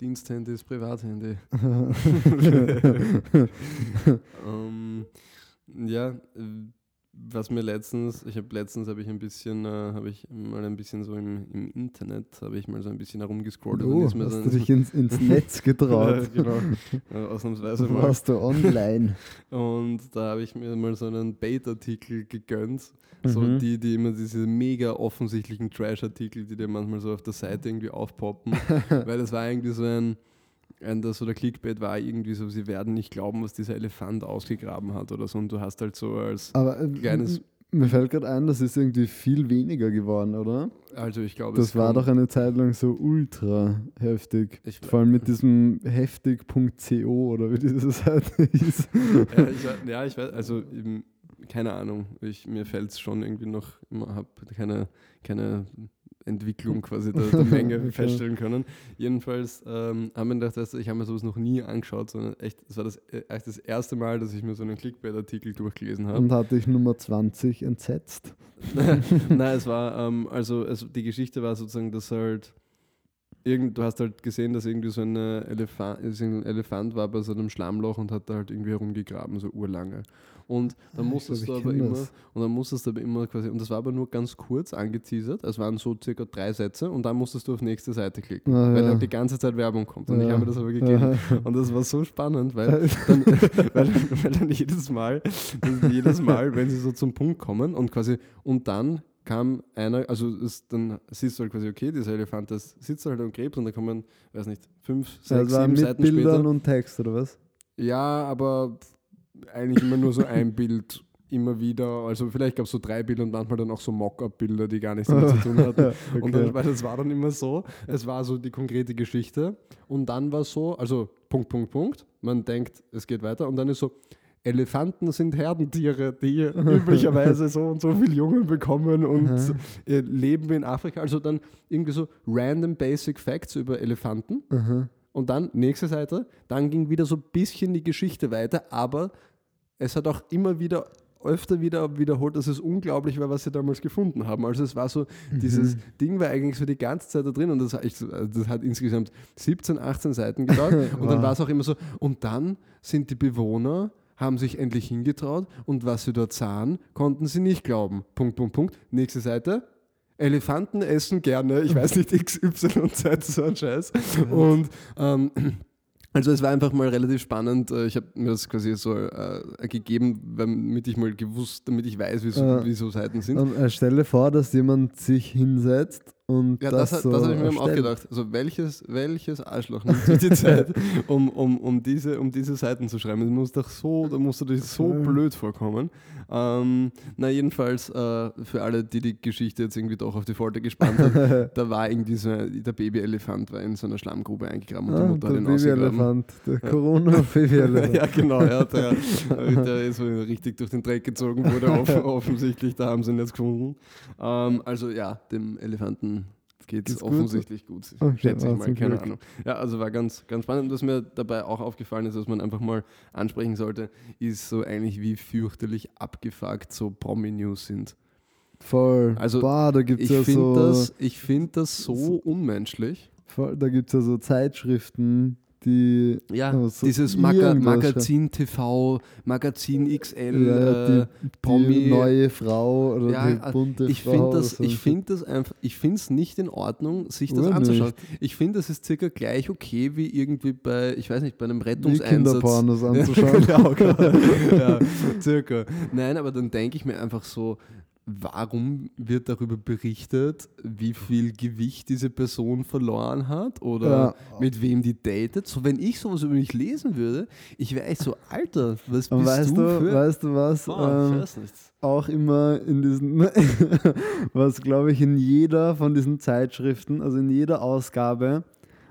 Diensthandy ist Privathandy. ähm, ja, äh, was mir letztens, ich habe letztens habe ich ein bisschen, äh, habe ich mal ein bisschen so im, im Internet, habe ich mal so ein bisschen herumgescrollt. oh, hast so du dich ins, ins Netz ja, getraut? genau, äh, ausnahmsweise mal. Warst du online? Und da habe ich mir mal so einen Bait-Artikel gegönnt. So Mhm. die, die immer diese mega offensichtlichen Trash-Artikel, die dir manchmal so auf der Seite irgendwie aufpoppen. Weil das war irgendwie so ein, ein das, so der Clickbait war irgendwie so, sie werden nicht glauben, was dieser Elefant ausgegraben hat oder so. Und du hast halt so als, Aber äh, Kleines- mir fällt gerade ein, das ist irgendwie viel weniger geworden, oder? also ich glaube, Das es war doch eine Zeit lang so ultra heftig. Ich, Vor allem mit diesem heftig.co oder wie diese Seite hieß. ja, ich, weiß- ja, ich weiß, also eben, keine Ahnung, ich, mir fällt es schon irgendwie noch, ich habe keine, keine Entwicklung quasi der, der Menge Okay. feststellen können. Jedenfalls ähm, haben wir gedacht, dass ich habe mir sowas noch nie angeschaut, sondern echt, das war das, äh, echt das erste Mal, dass ich mir so einen Clickbait-Artikel durchgelesen habe. Und hatte ich Nummer 20 entsetzt. Nein, es war, ähm, also es, die Geschichte war sozusagen, dass halt irgend, du hast halt gesehen, dass irgendwie so eine Elefant, ein Elefant war bei so einem Schlammloch und hat da halt irgendwie herumgegraben, so urlange. Und dann Ah, ich musstest glaub, ich du aber immer, das. und dann musstest du aber immer quasi, und das war aber nur ganz kurz angeteasert, es waren so circa drei Sätze und dann musstest du auf nächste Seite klicken, Ah, weil ja. halt die ganze Zeit Werbung kommt. Und ich Ja. habe mir das aber gegeben. Aha. Und das war so spannend, weil dann, weil, weil dann jedes Mal, jedes Mal, wenn sie so zum Punkt kommen und quasi, und dann kam einer, also es, dann siehst du halt quasi, okay, dieser Elefant, das sitzt halt und gräbt und dann kommen, weiß nicht, fünf, sechs, war sieben mit Seiten Bildern später. und Text, oder was? Ja, aber eigentlich immer nur so ein Bild immer wieder, also vielleicht gab es so drei Bilder und manchmal dann auch so Mock-up-Bilder, die gar nichts damit zu tun hatten. Und dann, weil das war dann immer so, es war so die konkrete Geschichte und dann war es so, also Punkt, Punkt, Punkt, man denkt, es geht weiter und dann ist so, Elefanten sind Herdentiere, die üblicherweise so und so viele Jungen bekommen und äh, leben in Afrika. Also dann irgendwie so random basic Facts über Elefanten Aha. und dann nächste Seite, dann ging wieder so ein bisschen die Geschichte weiter, aber es hat auch immer wieder öfter wieder wiederholt, dass es unglaublich war, was sie damals gefunden haben. Also es war so, dieses Ding war eigentlich so die ganze Zeit da drin und das, das hat insgesamt 17, 18 Seiten gedauert und dann Wow. war es auch immer so, und dann sind die Bewohner haben sich endlich hingetraut und was sie dort sahen, konnten sie nicht glauben. Punkt, Punkt, Punkt. Nächste Seite. Elefanten essen gerne, ich weiß nicht, XYZ, so ein Scheiß. Und ähm, also es war einfach mal relativ spannend. Äh, Ich habe mir das quasi so äh, gegeben, damit ich mal gewusst, damit ich weiß, wie so, Ja. wie so Seiten sind. Und äh, stelle vor, dass jemand sich hinsetzt und Ja, das, das, hat- so das habe ich mir eben auch gedacht. Also welches, welches Arschloch nimmt sich die Zeit, um, um, um, diese, um diese Seiten zu schreiben? Das muss doch so, da musst du dir so blöd vorkommen. Ähm, na, jedenfalls, äh, für alle, die die Geschichte jetzt irgendwie doch auf die Folter gespannt haben, da war irgendwie so, ein- der Babyelefant war in so einer Schlammgrube eingegraben und die Ah, Mutter hat der ihn ausgegraben. Babyelefant, der Corona-Babyelefant. ja, genau, ja, der, der ist richtig durch den Dreck gezogen wurde, off offensichtlich, da haben sie ihn jetzt gefunden. Ähm, also ja, dem Elefanten geht es Geht's gut? offensichtlich gut, Okay, schätze ich mal, keine Glück. Ahnung. Ja, also war ganz, ganz spannend. Und was mir dabei auch aufgefallen ist, was man einfach mal ansprechen sollte, ist so eigentlich, wie fürchterlich abgefuckt so Promi-News sind. Voll. Also, Boah, da gibt es Ich ja finde so, das, ich find das so unmenschlich. voll, da gibt's ja so Zeitschriften, die Ja, Aber so dieses Maga Magazin TV, Magazin XL, ja, äh, die, Promi- die neue Frau oder Ja, die bunte ich Frau. finde oder das, so. ich finde das einfach, ich finde es nicht in Ordnung, sich das Ur anzuschauen. Ich finde, das ist circa gleich okay wie irgendwie bei, ich weiß nicht, bei einem Rettungseinsatz. Kinderpornos anzuschauen. genau, genau. ja, circa. Nein, aber dann denke ich mir einfach so, warum wird darüber berichtet, wie viel Gewicht diese Person verloren hat oder Ja. mit wem die datet. So, wenn ich sowas über mich lesen würde, ich wäre echt so, Alter, was bist weißt du, du, für... weißt du was? Ich ähm, auch immer in diesen, was glaube ich in jeder von diesen Zeitschriften, also in jeder Ausgabe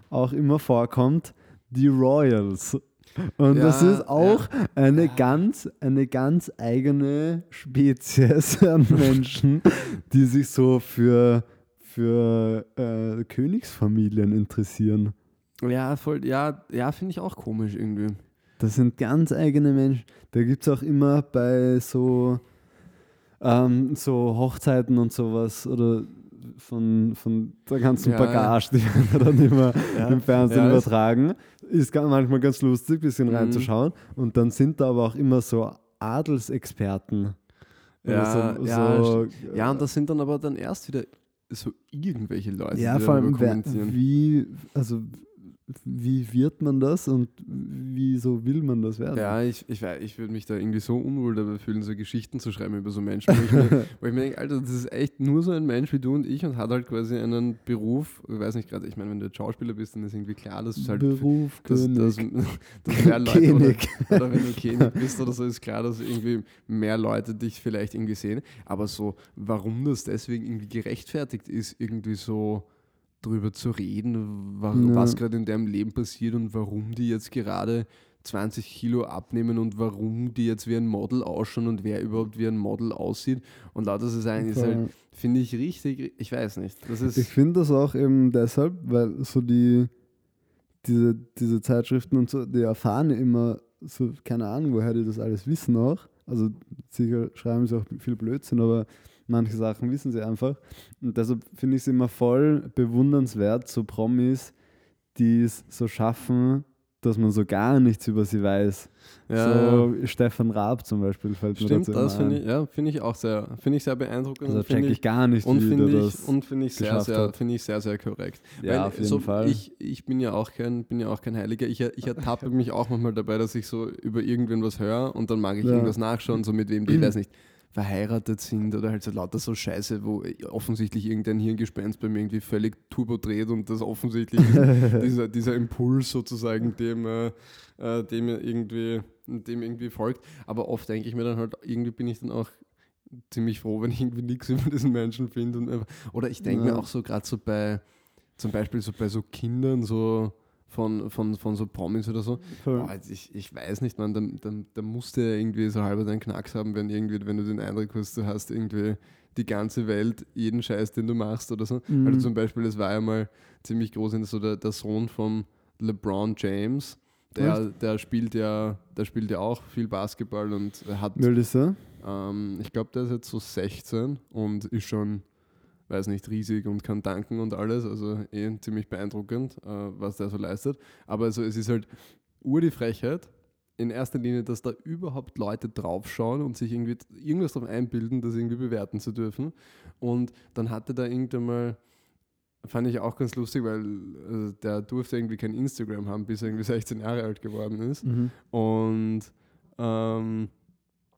auch immer vorkommt, die Royals. Und Ja, das ist auch ja. eine ganz, eine ganz eigene Spezies an Menschen, die sich so für, für äh, Königsfamilien interessieren. Ja, voll, ja, ja finde ich auch komisch irgendwie. Das sind ganz eigene Menschen. Da gibt es auch immer bei so, ähm, so Hochzeiten und sowas oder von, von der ganzen Ja, Bagage, die werden dann immer im Fernsehen übertragen. Ist manchmal ganz lustig, ein bisschen Mhm. reinzuschauen. Und dann sind da aber auch immer so Adelsexperten. Ja, so, ja, so, Ja, und das sind dann aber dann erst wieder so irgendwelche Leute, ja, die vor allem, wer, wie, also wie wird man das und wieso will man das werden? Ja, ich, ich, ich würde mich da irgendwie so unwohl dabei fühlen, so Geschichten zu schreiben über so Menschen. Wo ich mir, wo ich mir denke, Alter, das ist echt nur so ein Mensch wie du und ich und hat halt quasi einen Beruf. Ich weiß nicht gerade, ich meine, wenn du jetzt Schauspieler bist, dann ist irgendwie klar, dass es halt. Beruf, dass, dass, dass mehr Leute oder, König. oder wenn du König bist oder so, ist klar, dass irgendwie mehr Leute dich vielleicht irgendwie sehen. Aber so, warum das deswegen irgendwie gerechtfertigt ist, irgendwie so drüber zu reden, wa Ja. was gerade in deinem Leben passiert und warum die jetzt gerade 20 Kilo abnehmen und warum die jetzt wie ein Model ausschauen und wer überhaupt wie ein Model aussieht. Und lauter so sein ist halt, finde ich richtig, ich weiß nicht. Das ist, Ich finde das auch eben deshalb, weil so die, diese, diese Zeitschriften und so, die erfahren immer so, keine Ahnung, woher die das alles wissen auch. Also sicher schreiben sie auch viel Blödsinn, aber manche Sachen wissen sie einfach. Und deshalb finde ich es immer voll bewundernswert, so Promis, die es so schaffen, dass man so gar nichts über sie weiß. ja, So Stefan Raab zum Beispiel fällt mir stimmt, dazu das finde ich, ja, finde ich auch sehr, finde ich sehr beeindruckend. Also check finde ich gar nicht, und wie ich, das und finde ich sehr, sehr, hat. finde ich sehr, sehr korrekt. Ja, Weil auf jeden so, Fall. Ich, ich bin ja auch kein, bin ja auch kein Heiliger. Ich, ich ertappe mich auch manchmal dabei, dass ich so über irgendwen was höre und dann mag ich Ja. irgendwas nachschauen, so mit wem die, ich weiß nicht, verheiratet sind oder halt so lauter so Scheiße, wo offensichtlich irgendein Hirngespenst bei mir irgendwie völlig turbo dreht und das offensichtlich dieser, dieser Impuls sozusagen dem, äh, äh, dem irgendwie, dem irgendwie folgt. Aber oft denke ich mir dann halt, irgendwie bin ich dann auch ziemlich froh, wenn ich irgendwie nichts über diesen Menschen finde. Oder ich denke Ja. mir auch so gerade so bei, zum Beispiel so bei so Kindern, so von, von, von so Promis oder so. Boah, ich, ich weiß nicht, man, da, da, da musst du ja irgendwie so halber deinen Knacks haben, wenn, irgendwie, wenn du den Eindruck hast, du hast irgendwie die ganze Welt, jeden Scheiß, den du machst oder so. Mhm. Also zum Beispiel, es war ja mal ziemlich groß, so der, der Sohn von LeBron James, der, der spielt ja, der spielt ja auch viel Basketball und hat ähm, ich glaube, der ist jetzt so 16 und ist schon, weiß nicht, riesig und kann danken und alles. Also eh ziemlich beeindruckend, äh, was der so leistet. Aber also es ist halt ur die Frechheit, in erster Linie, dass da überhaupt Leute draufschauen und sich irgendwie irgendwas darauf einbilden, das irgendwie bewerten zu dürfen. Und dann hatte da irgendwann mal, fand ich auch ganz lustig, weil äh, der durfte irgendwie kein Instagram haben, bis er irgendwie 16 Jahre alt geworden ist. Mhm. Und, ähm,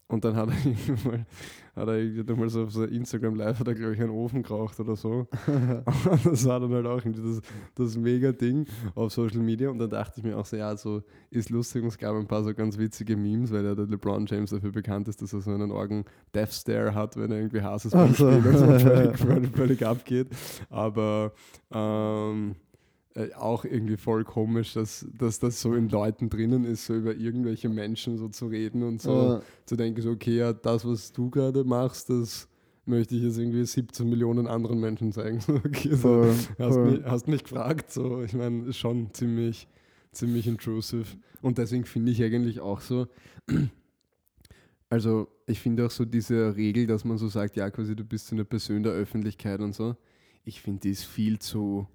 und dann hat er irgendwie mal, hat er irgendwie mal so auf so Instagram Live, hat er glaube ich einen Ofen geraucht oder so. Und das war dann halt auch irgendwie das, das mega Ding auf Social Media. Und dann dachte ich mir auch so, ja, so ist lustig und es gab ein paar so ganz witzige Memes, weil ja der LeBron James dafür bekannt ist, dass er so einen Orgen Death Stare hat, wenn er irgendwie Hases beim Ach so. Spielen und so völlig, völlig, völlig abgeht. Aber ähm, äh, auch irgendwie voll komisch, dass, dass das so in Leuten drinnen ist, so über irgendwelche Menschen so zu reden und so Ja. zu denken, so, okay, ja, das, was du gerade machst, das möchte ich jetzt irgendwie 17 Millionen anderen Menschen zeigen. Okay, so, Voll, hast, voll. mich, hast mich gefragt, so, ich meine, schon ziemlich, ziemlich intrusive. Und deswegen finde ich eigentlich auch so, also ich finde auch so diese Regel, dass man so sagt, ja, quasi du bist so eine Person der Öffentlichkeit und so, ich finde, die ist viel zu,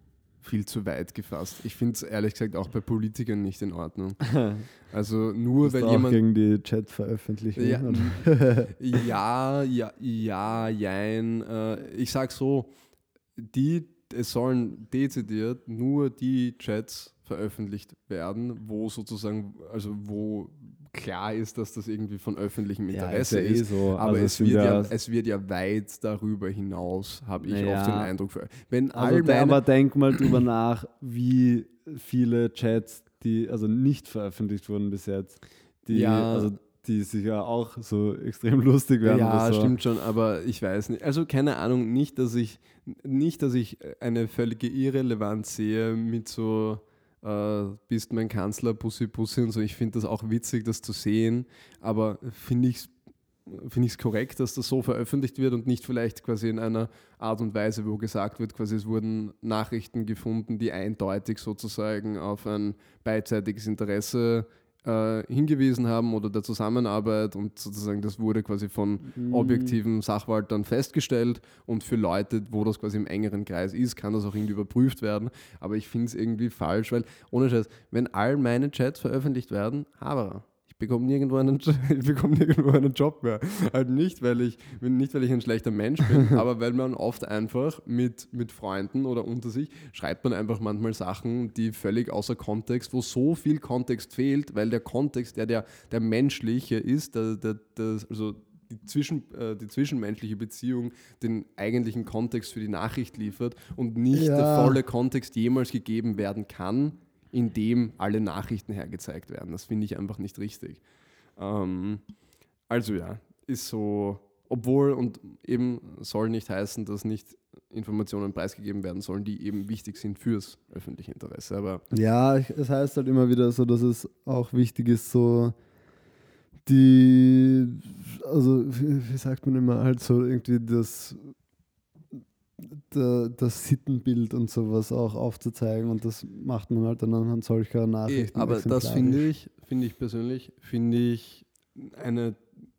viel zu weit gefasst. Ich finde es ehrlich gesagt auch bei Politikern nicht in Ordnung. Also nur weil jemand gegen die Chat-Veröffentlichung. Ja, ja, ja, ja, jein. Äh, ich sag so, die, es sollen dezidiert nur die Chats veröffentlicht werden, wo sozusagen, also wo klar ist, dass das irgendwie von öffentlichem Ja, Interesse ist ja eh so. Aber Also es, wird ja, es wird ja weit darüber hinaus, habe ich Naja. oft den Eindruck. Für, wenn Also, meine, aber denk mal drüber nach, wie viele Chats, die also nicht veröffentlicht wurden bis jetzt, die, Ja. also, die sicher auch so extrem lustig werden. Ja, so. stimmt schon, aber ich weiß nicht. Also keine Ahnung, nicht, dass ich nicht, dass ich eine völlige Irrelevanz sehe mit so äh, bist mein Kanzler, Bussi Bussi und so. Ich finde das auch witzig, das zu sehen, aber finde ich es finde ich es korrekt, dass das so veröffentlicht wird und nicht vielleicht quasi in einer Art und Weise, wo gesagt wird, quasi es wurden Nachrichten gefunden, die eindeutig sozusagen auf ein beidseitiges Interesse äh, hingewiesen haben oder der Zusammenarbeit und sozusagen das wurde quasi von Mhm. objektiven Sachwaltern festgestellt und für Leute, wo das quasi im engeren Kreis ist, kann das auch irgendwie überprüft werden. Aber ich finde es irgendwie falsch, weil ohne Scheiß, wenn all meine Chats veröffentlicht werden, aber ich bekomme nirgendwo einen, ich bekomme nirgendwo einen Job mehr. Halt nicht, weil ich nicht, weil ich ein schlechter Mensch bin, aber weil man oft einfach mit, mit Freunden oder unter sich schreibt man einfach manchmal Sachen, die völlig außer Kontext, wo so viel Kontext fehlt, weil der Kontext, der der, der menschliche ist, der, der, der, also die, zwischen, äh, die zwischenmenschliche Beziehung den eigentlichen Kontext für die Nachricht liefert und nicht der Ja. volle Kontext jemals gegeben werden kann, in dem alle Nachrichten hergezeigt werden. Das finde ich einfach nicht richtig. Ähm, also ja, ist so, obwohl und eben soll nicht heißen, dass nicht Informationen preisgegeben werden sollen, die eben wichtig sind fürs öffentliche Interesse. Aber Ja, es heißt halt immer wieder so, dass es auch wichtig ist, so die, also wie sagt man immer, halt so irgendwie das, das Sittenbild und sowas auch aufzuzeigen und das macht man halt dann anhand solcher Eh, Nachrichten. aber das finde ich, finde ich persönlich, finde ich eine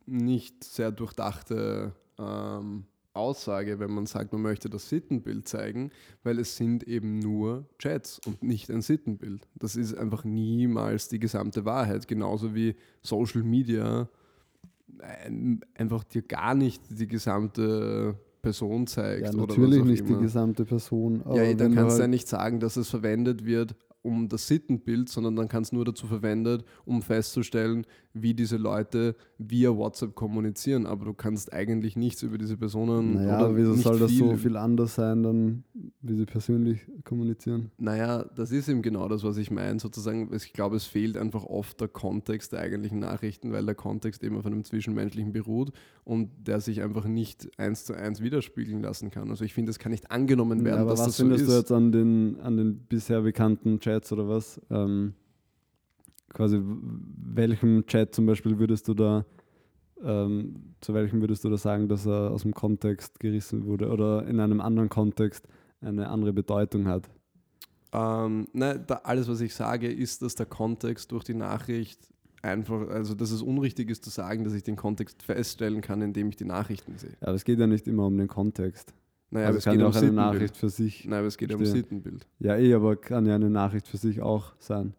nicht sehr durchdachte ähm, Aussage, wenn man sagt, man möchte das Sittenbild zeigen, weil es sind eben nur Chats und nicht ein Sittenbild. Das ist einfach niemals die gesamte Wahrheit, genauso wie Social Media ein, einfach dir gar nicht die gesamte Person zeigt. Ja, natürlich nicht die immer. gesamte Person. Aber Ja, dann kannst du ja halt, nicht sagen, dass es verwendet wird um das Sittenbild, sondern dann kann es nur dazu verwendet, um festzustellen, wie diese Leute via WhatsApp kommunizieren. Aber du kannst eigentlich nichts über diese Personen Naja, oder wieso soll das so viel anders sein, dann, wie sie persönlich kommunizieren? Naja, das ist eben genau das, was ich meine. Sozusagen, ich glaube, es fehlt einfach oft der Kontext der eigentlichen Nachrichten, weil der Kontext eben auf einem Zwischenmenschlichen beruht und der sich einfach nicht eins zu eins widerspiegeln lassen kann. Also ich finde, es kann nicht angenommen Ja, werden, aber dass was das so findest ist. du jetzt an den, an den bisher bekannten Chats oder was? Ähm, quasi, welchem Chat zum Beispiel würdest du da, ähm, zu welchem würdest du da sagen, dass er aus dem Kontext gerissen wurde oder in einem anderen Kontext eine andere Bedeutung hat? Ähm, ne, da, alles, was ich sage, ist, dass der Kontext durch die Nachricht einfach, also dass es unrichtig ist zu sagen, dass ich den Kontext feststellen kann, indem ich die Nachrichten sehe. Ja, aber es geht ja nicht immer um den Kontext. Naja, also aber es kann geht ja um auch eine. Nachricht für sich. Nein, aber es geht ja um. Sittenbild. Ja, eh, aber kann ja eine Nachricht für sich auch sein.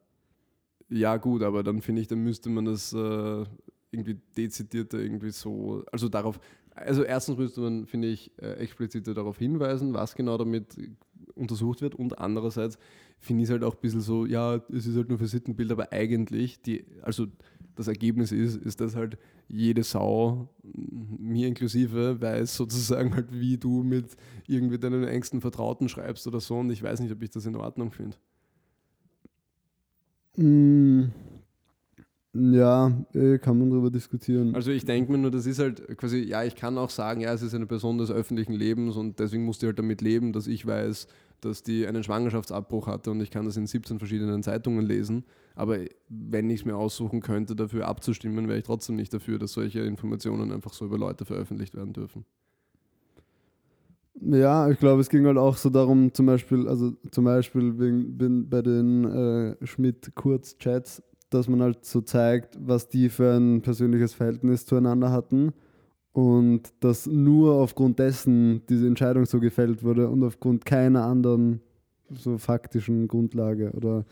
Ja, gut, aber dann finde ich, dann müsste man das äh, irgendwie dezidierter irgendwie so, also darauf, also erstens müsste man, finde ich, äh, expliziter darauf hinweisen, was genau damit untersucht wird und andererseits finde ich es halt auch ein bisschen so, ja, es ist halt nur für Sittenbild, aber eigentlich, die, also das Ergebnis ist, ist, dass halt jede Sau, mir inklusive, weiß sozusagen halt, wie du mit irgendwie deinen engsten Vertrauten schreibst oder so und ich weiß nicht, ob ich das in Ordnung finde. Mm, ja, eh, kann man darüber diskutieren. Also ich denke mir nur, das ist halt quasi, ja, ich kann auch sagen, ja, es ist eine Person des öffentlichen Lebens und deswegen muss die halt damit leben, dass ich weiß, dass die einen Schwangerschaftsabbruch hatte und ich kann das in 17 verschiedenen Zeitungen lesen. Aber wenn ich es mir aussuchen könnte, dafür abzustimmen, wäre ich trotzdem nicht dafür, dass solche Informationen einfach so über Leute veröffentlicht werden dürfen. Ja, ich glaube, es ging halt auch so darum, zum Beispiel, also zum Beispiel wegen, bin bei den äh, Schmidt-Kurz-Chats, dass man halt so zeigt, was die für ein persönliches Verhältnis zueinander hatten und dass nur aufgrund dessen diese Entscheidung so gefällt wurde und aufgrund keiner anderen so faktischen Grundlage oder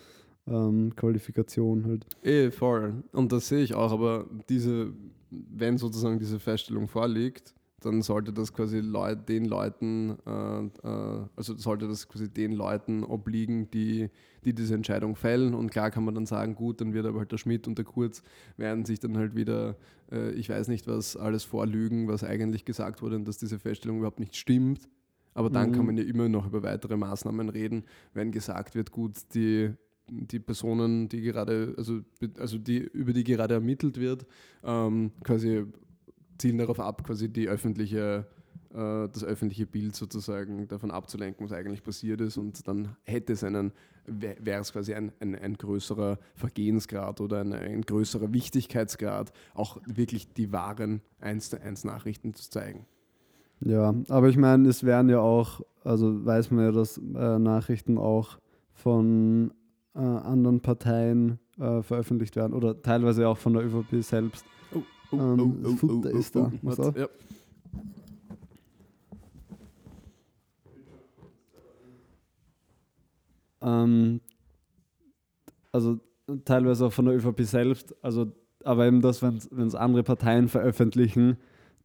ähm, Qualifikation halt. Eh, voll. Und das sehe ich auch, aber diese, wenn sozusagen diese Feststellung vorliegt, dann sollte das quasi Leut, den Leuten, äh, äh, also sollte das quasi den Leuten obliegen, die, die diese Entscheidung fällen. Und klar kann man dann sagen, gut, dann wird aber halt der Schmidt und der Kurz werden sich dann halt wieder, äh, ich weiß nicht was, alles vorlügen, was eigentlich gesagt wurde und dass diese Feststellung überhaupt nicht stimmt. Aber dann mhm. kann man ja immer noch über weitere Maßnahmen reden, wenn gesagt wird, gut, die die Personen, die gerade, also, also die, über die gerade ermittelt wird, ähm, quasi zielen darauf ab, quasi die öffentliche, äh, das öffentliche Bild sozusagen davon abzulenken, was eigentlich passiert ist. Und dann hätte es einen, wäre es quasi ein, ein, ein, größerer Vergehensgrad oder ein, ein größerer Wichtigkeitsgrad, auch wirklich die wahren 1 zu 1 Nachrichten zu zeigen. Ja, aber ich meine, es werden ja auch, also weiß man ja, dass äh, Nachrichten auch von äh, anderen Parteien äh, veröffentlicht werden oder teilweise auch von der ÖVP selbst. Oh, oh, ähm, oh, Futter ist da. Was ja. Ähm, also teilweise auch von der ÖVP selbst, also aber eben das, wenn es andere Parteien veröffentlichen,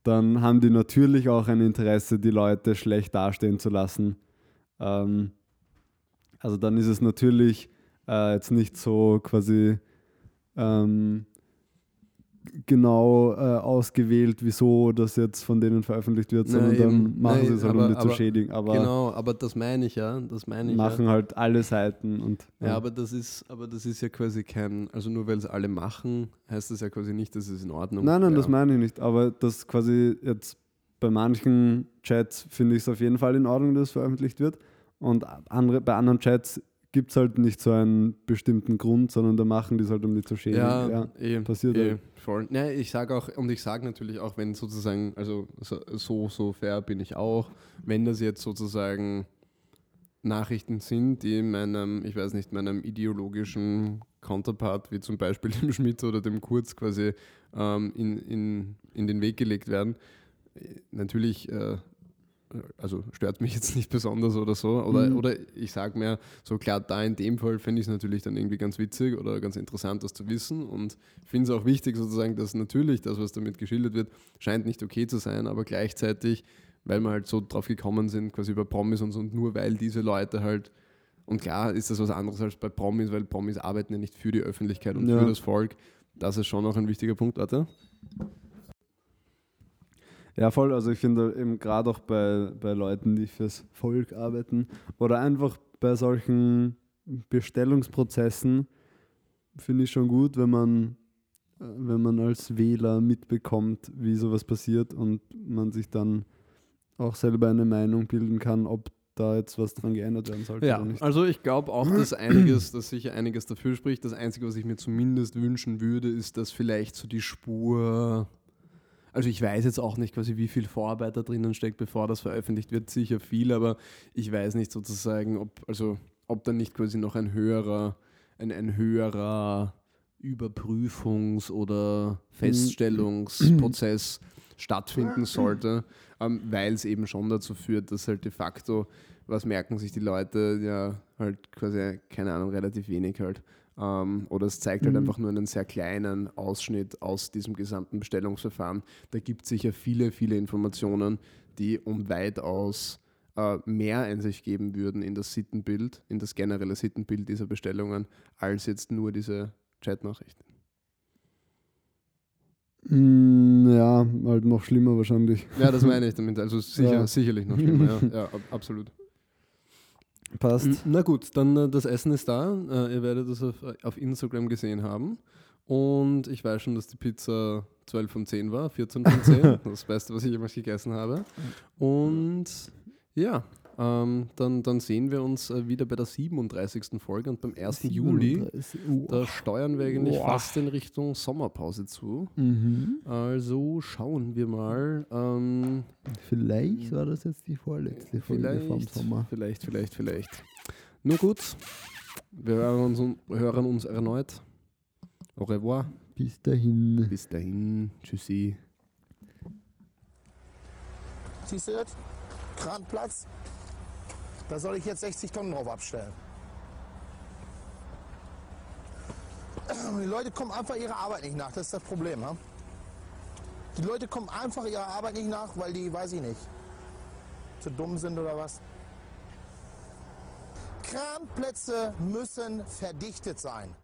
dann haben die natürlich auch ein Interesse, die Leute schlecht dastehen zu lassen. Ähm, also dann ist es natürlich äh, jetzt nicht so quasi ähm, genau äh, ausgewählt, wieso das jetzt von denen veröffentlicht wird, sondern nein, dann machen nein, sie es halt, aber, um die zu schädigen. Aber genau, aber das meine ich ja. Das meine ich machen ja. halt alle Seiten und. Ja, ja, aber das ist, aber das ist ja quasi kein, also nur weil es alle machen, heißt das ja quasi nicht, dass es in Ordnung ist. Nein, nein, ja. das meine ich nicht. Aber das quasi jetzt bei manchen Chats finde ich es auf jeden Fall in Ordnung, dass es veröffentlicht wird. Und andere, bei anderen Chats gibt es halt nicht so einen bestimmten Grund, sondern da machen die es halt, um die zu schämen. Ja, ja eh, passiert eh, halt. voll. Ja, ich sage auch, und ich sage natürlich auch, wenn sozusagen, also so, so fair bin ich auch, wenn das jetzt sozusagen Nachrichten sind, die meinem, ich weiß nicht, meinem ideologischen Counterpart, wie zum Beispiel dem Schmidt oder dem Kurz quasi ähm, in, in, in den Weg gelegt werden, natürlich äh, also stört mich jetzt nicht besonders oder so. Oder, mhm. oder ich sage mir, so klar, da in dem Fall finde ich es natürlich dann irgendwie ganz witzig oder ganz interessant, das zu wissen. Und finde es auch wichtig, sozusagen, dass natürlich das, was damit geschildert wird, scheint nicht okay zu sein, aber gleichzeitig, weil wir halt so drauf gekommen sind, quasi über Promis und so, und nur weil diese Leute halt und klar ist das was anderes als bei Promis, weil Promis arbeiten ja nicht für die Öffentlichkeit und ja. für das Volk. Das ist schon auch ein wichtiger Punkt, warte. Ja, voll. Also ich finde eben gerade auch bei, bei Leuten, die fürs Volk arbeiten oder einfach bei solchen Bestellungsprozessen finde ich schon gut, wenn man, äh, wenn man als Wähler mitbekommt, wie sowas passiert und man sich dann auch selber eine Meinung bilden kann, ob da jetzt was dran geändert werden sollte. Ja, also ich glaube auch, dass einiges, dass sicher einiges dafür spricht. Das Einzige, was ich mir zumindest wünschen würde, ist, dass vielleicht so die Spur also ich weiß jetzt auch nicht quasi, wie viel Vorarbeit da drinnen steckt, bevor das veröffentlicht wird. Sicher viel, aber ich weiß nicht sozusagen, ob, also, ob dann nicht quasi noch ein höherer, ein, ein höherer Überprüfungs- oder Feststellungsprozess stattfinden sollte, ähm, weil es eben schon dazu führt, dass halt de facto, was merken sich die Leute, ja halt quasi, keine Ahnung, relativ wenig halt. Ähm, oder es zeigt halt mhm. einfach nur einen sehr kleinen Ausschnitt aus diesem gesamten Bestellungsverfahren. Da gibt es sicher viele, viele Informationen, die um weitaus äh, mehr Einsicht geben würden in das Sittenbild, in das generelle Sittenbild dieser Bestellungen, als jetzt nur diese Chatnachrichten. Mm, ja, halt noch schlimmer wahrscheinlich. Ja, das meine ich damit. Also sicher, ja. sicherlich noch schlimmer, ja, ja absolut. Passt. Na gut, dann äh, das Essen ist da. Äh, ihr werdet das auf, auf, Instagram gesehen haben. Und ich weiß schon, dass die Pizza 12 von 10 war, 14 von 10. das Beste, was ich jemals gegessen habe. Und ja, ähm, dann, dann sehen wir uns äh, wieder bei der 37. Folge und beim 1. 37. Juli. Oh. Da steuern wir eigentlich oh. fast in Richtung Sommerpause zu. Mhm. Also schauen wir mal. Ähm, vielleicht war das jetzt die vorletzte Folge vom Sommer. Vielleicht, vielleicht, vielleicht. Nur gut. Wir hören uns, hören uns erneut. Au revoir. Bis dahin. Bis dahin. Tschüssi. Siehst du das? Kranplatz. Da soll ich jetzt 60 Tonnen drauf abstellen. Die Leute kommen einfach ihrer Arbeit nicht nach, das ist das Problem. Ha? Die Leute kommen einfach ihrer Arbeit nicht nach, weil die, weiß ich nicht, zu dumm sind oder was. Kranplätze müssen verdichtet sein.